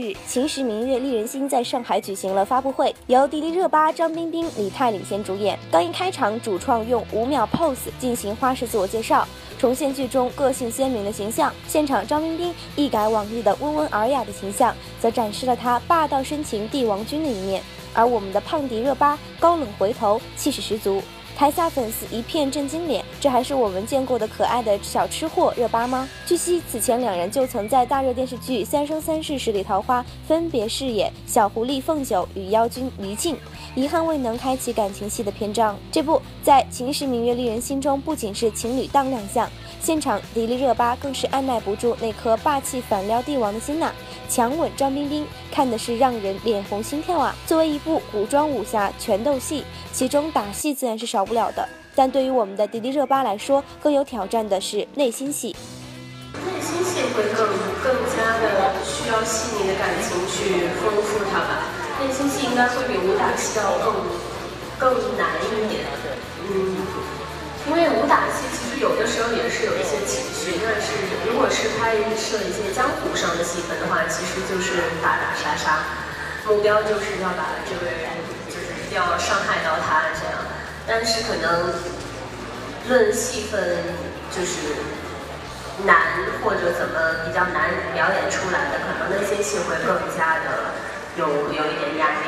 日，《秦时明月丽人心》在上海举行了发布会，由迪丽热巴、张彬彬、李泰领衔主演。刚一开场，主创用五秒 pose 进行花式自我介绍，重现剧中个性鲜明的形象。现场，张彬彬一改往日的温文尔雅的形象，则展示了他霸道深情帝王君的一面。而我们的胖迪热巴高冷回头，气势十足。台下粉丝一片震惊脸，这还是我们见过的可爱的小吃货热巴吗？据悉，此前两人就曾在大热电视剧《三生三世十里桃花》分别饰演小狐狸凤九与妖君离静，遗憾未能开启感情戏的篇章。这部在《秦时明月丽人心》中，不仅是情侣档亮相，现场迪丽热巴更是按耐不住那颗霸气反撩帝王的心呐，强吻张彬彬，看的是让人脸红心跳啊！作为一部古装武侠拳斗戏，其中打戏自然是少。不了的，但对于我们的迪丽热巴来说，更有挑战的是内心戏。内心戏会更更加的需要细腻的感情去丰富它吧。内心戏应该会比武打戏要更更难一点。嗯，因为武打戏其实有的时候也是有一些情绪，但是如果是拍摄一些江湖上的戏份的话，其实就是打打杀杀，目标就是要把这个人就是要伤害。但是可能论戏份就是难或者怎么比较难表演出来的，可能那些戏会更加的有有一点压力。